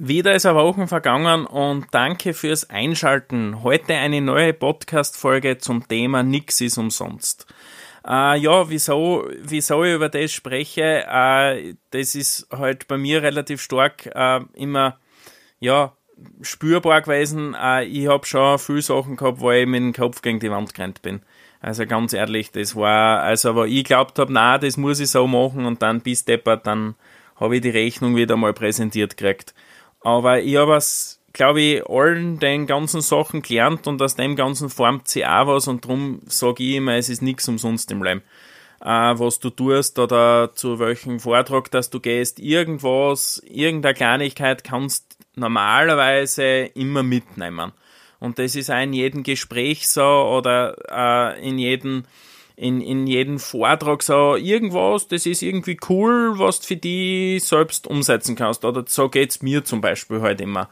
Wieder ist eine Woche vergangen und danke fürs Einschalten. Heute eine neue Podcast-Folge zum Thema Nix ist umsonst. Äh, ja, wieso, wieso ich über das spreche, äh, das ist halt bei mir relativ stark äh, immer, ja, spürbar gewesen. Ich habe schon viele Sachen gehabt, wo ich mit dem Kopf gegen die Wand gerannt bin. Also ganz ehrlich, das war, also, wo ich glaubt habe, na, das muss ich so machen und dann bis deppert, dann habe ich die Rechnung wieder mal präsentiert gekriegt. Aber ich habe es, glaube ich, allen den ganzen Sachen gelernt und aus dem Ganzen formt sich auch was und darum sage ich immer, es ist nichts umsonst im Leben. Äh, was du tust oder zu welchem Vortrag, dass du gehst, irgendwas, irgendeine Kleinigkeit kannst normalerweise immer mitnehmen. Und das ist auch in jedem Gespräch so oder äh, in jedem in, in jedem Vortrag so irgendwas, das ist irgendwie cool, was du für die selbst umsetzen kannst. Oder so geht's mir zum Beispiel halt immer.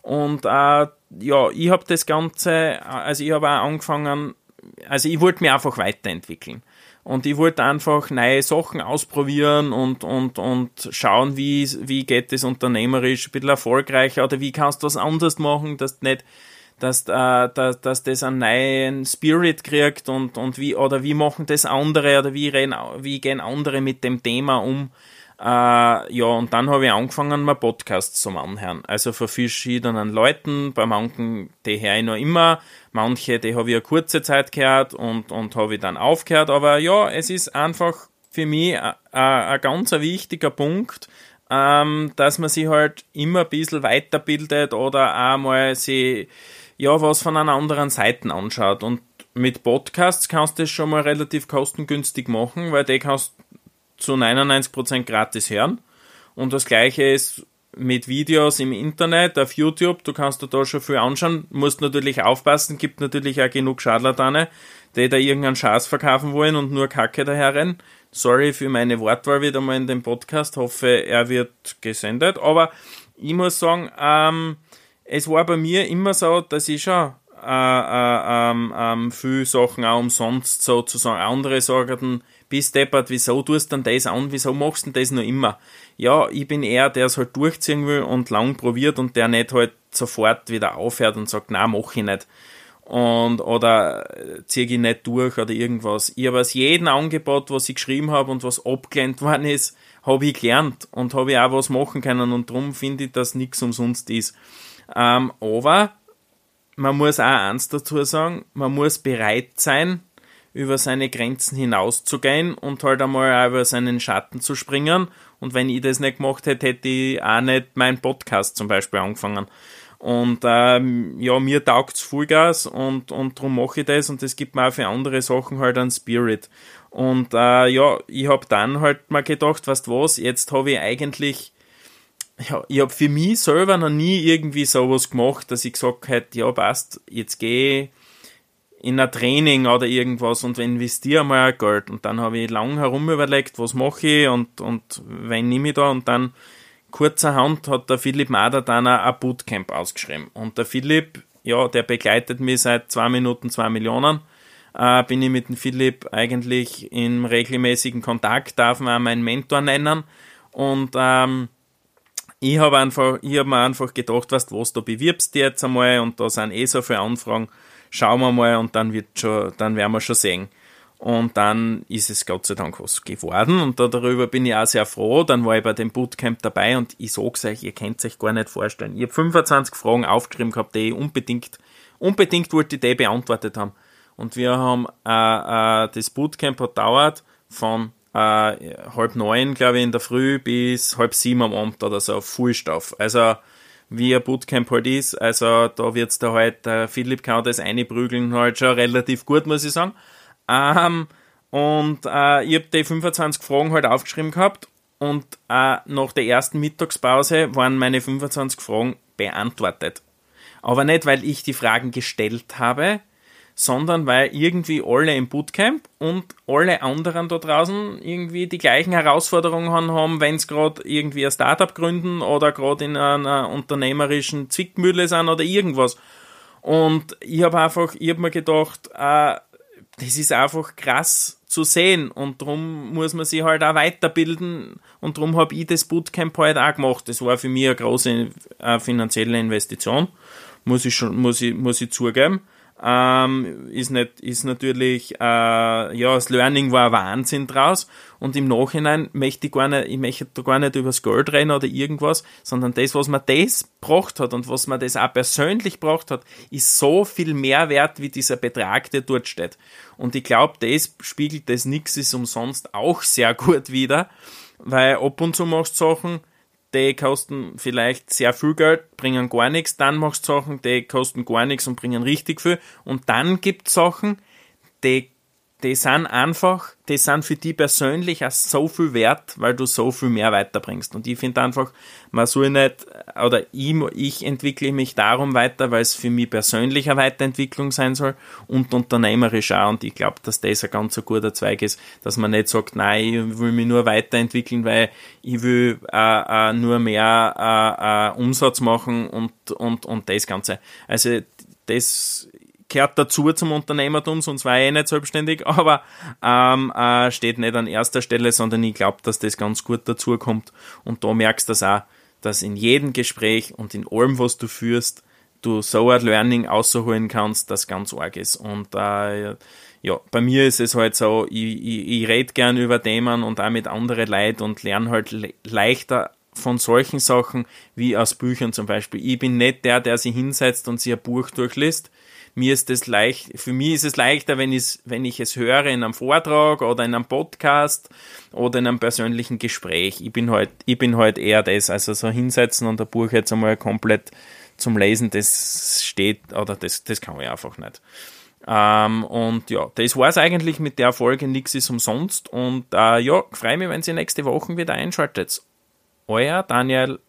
Und äh, ja, ich habe das Ganze, also ich habe auch angefangen, also ich wollte mich einfach weiterentwickeln. Und ich wollte einfach neue Sachen ausprobieren und, und, und schauen, wie, wie geht es unternehmerisch ein bisschen erfolgreicher oder wie kannst du was anders machen, dass du nicht dass, äh, dass, dass das einen neuen Spirit kriegt und, und wie, oder wie machen das andere oder wie, reden, wie gehen andere mit dem Thema um. Äh, ja, und dann habe ich angefangen, mal Podcasts zu anhören. Also von verschiedenen Leuten, bei manchen, die höre ich noch immer, manche, die habe ich eine kurze Zeit gehört und, und habe ich dann aufgehört. Aber ja, es ist einfach für mich ein ganz wichtiger Punkt, ähm, dass man sich halt immer ein bisschen weiterbildet oder auch mal sich ja, was von einer anderen Seite anschaut. Und mit Podcasts kannst du das schon mal relativ kostengünstig machen, weil die kannst zu 99% gratis hören. Und das gleiche ist mit Videos im Internet, auf YouTube, du kannst da schon viel anschauen, musst natürlich aufpassen, gibt natürlich auch genug Scharlatane, die da irgendeinen Schatz verkaufen wollen und nur Kacke daherrennen. Sorry für meine Wortwahl wieder mal in dem Podcast, hoffe er wird gesendet, aber ich muss sagen, ähm, es war bei mir immer so, dass ich schon äh, äh, ähm, ähm, viele Sachen auch umsonst sozusagen andere sagten, bis deppert, wieso tust du denn das an, wieso machst du denn das noch immer? Ja, ich bin eher, der es halt durchziehen will und lang probiert und der nicht halt sofort wieder aufhört und sagt, na mach ich nicht. Und, oder äh, ziehe ich nicht durch oder irgendwas. Ich habe aus jedem Angebot, was ich geschrieben habe und was abgelehnt worden ist, habe ich gelernt und habe auch was machen können und darum finde ich, dass nichts umsonst ist. Ähm, aber man muss auch eins dazu sagen, man muss bereit sein, über seine Grenzen hinauszugehen und halt einmal auch über seinen Schatten zu springen. Und wenn ich das nicht gemacht hätte, hätte ich auch nicht meinen Podcast zum Beispiel angefangen. Und ähm, ja, mir taugt's Vollgas und, und darum mache ich das und das gibt mir auch für andere Sachen halt einen Spirit. Und äh, ja, ich habe dann halt mal gedacht, weißt was, jetzt habe ich eigentlich ja, ich habe für mich selber noch nie irgendwie sowas gemacht, dass ich gesagt hätte, ja passt, jetzt gehe in ein Training oder irgendwas und investiere mal Geld. Und dann habe ich lang herum überlegt, was mache ich und, und wenn nehme ich da und dann kurzerhand hat der Philipp Mader dann ein Bootcamp ausgeschrieben. Und der Philipp, ja, der begleitet mich seit zwei Minuten zwei Millionen. Äh, bin ich mit dem Philipp eigentlich in regelmäßigen Kontakt, darf man auch meinen Mentor nennen. Und ähm, ich habe einfach, ich habe mir einfach gedacht, weißt was, da bewirbst du jetzt einmal und da sind eh so viele Anfragen, schauen wir mal und dann wird schon, dann werden wir schon sehen. Und dann ist es Gott sei Dank was geworden und da darüber bin ich auch sehr froh. Dann war ich bei dem Bootcamp dabei und ich sag's euch, ihr könnt euch gar nicht vorstellen. Ich habe 25 Fragen aufgeschrieben gehabt, die ich unbedingt, unbedingt wollte ich die beantwortet haben. Und wir haben, äh, äh, das Bootcamp hat dauert von äh, halb neun, glaube ich, in der Früh bis halb sieben am Abend oder so, Fullstoff. Also, wie ein Bootcamp halt ist, also da wird's da halt, der Philipp kann das einprügeln halt schon relativ gut, muss ich sagen. Ähm, und äh, ich habe die 25 Fragen halt aufgeschrieben gehabt und äh, nach der ersten Mittagspause waren meine 25 Fragen beantwortet. Aber nicht, weil ich die Fragen gestellt habe, sondern weil irgendwie alle im Bootcamp und alle anderen da draußen irgendwie die gleichen Herausforderungen haben, wenn sie gerade irgendwie ein Startup gründen oder gerade in einer unternehmerischen Zwickmühle sind oder irgendwas. Und ich habe einfach, ich habe mir gedacht, äh, das ist einfach krass, zu sehen und darum muss man sich halt auch weiterbilden und darum habe ich das Bootcamp halt auch gemacht. Das war für mich eine große äh, finanzielle Investition, muss ich schon, muss ich, muss ich zugeben. Ähm, ist nicht, ist natürlich, äh, ja, das Learning war ein Wahnsinn draus und im Nachhinein möchte ich gar nicht, ich möchte da gar nicht über das Geld reden oder irgendwas, sondern das, was man das gebracht hat und was man das auch persönlich gebracht hat, ist so viel mehr wert wie dieser Betrag, der dort steht. Und ich glaube, das spiegelt das Nix ist umsonst auch sehr gut wieder, weil ab und zu machst du Sachen, die kosten vielleicht sehr viel Geld, bringen gar nichts, dann machst du Sachen, die kosten gar nichts und bringen richtig viel. Und dann gibt es Sachen, die die sind einfach, die sind für die persönlich auch so viel wert, weil du so viel mehr weiterbringst. Und ich finde einfach, man soll nicht, oder ich, ich entwickle mich darum weiter, weil es für mich persönlich eine Weiterentwicklung sein soll und unternehmerisch auch. Und ich glaube, dass das ein ganz guter Zweig ist, dass man nicht sagt, nein, ich will mich nur weiterentwickeln, weil ich will äh, äh, nur mehr äh, äh Umsatz machen und, und, und das Ganze. Also, das gehört dazu zum Unternehmertum, sonst war ich eh nicht selbstständig, aber ähm, äh, steht nicht an erster Stelle, sondern ich glaube, dass das ganz gut dazu kommt. Und da merkst du das auch, dass in jedem Gespräch und in allem, was du führst, du so ein Learning außerholen kannst, das ganz arg ist. Und äh, ja, bei mir ist es halt so, ich, ich, ich rede gern über Themen und auch mit anderen Leuten und lerne halt le leichter von solchen Sachen wie aus Büchern zum Beispiel. Ich bin nicht der, der sich hinsetzt und sich ein Buch durchliest mir ist es leicht, für mich ist es leichter, wenn ich, wenn ich es höre in einem Vortrag oder in einem Podcast oder in einem persönlichen Gespräch. Ich bin halt, ich bin halt eher das, also so hinsetzen und ein Buch jetzt einmal komplett zum Lesen, das steht, oder das, das kann ich einfach nicht. Ähm, und ja, das war es eigentlich mit der Folge Nix ist umsonst. Und äh, ja, freue mich, wenn Sie nächste Woche wieder einschaltet. Hoya, Daniel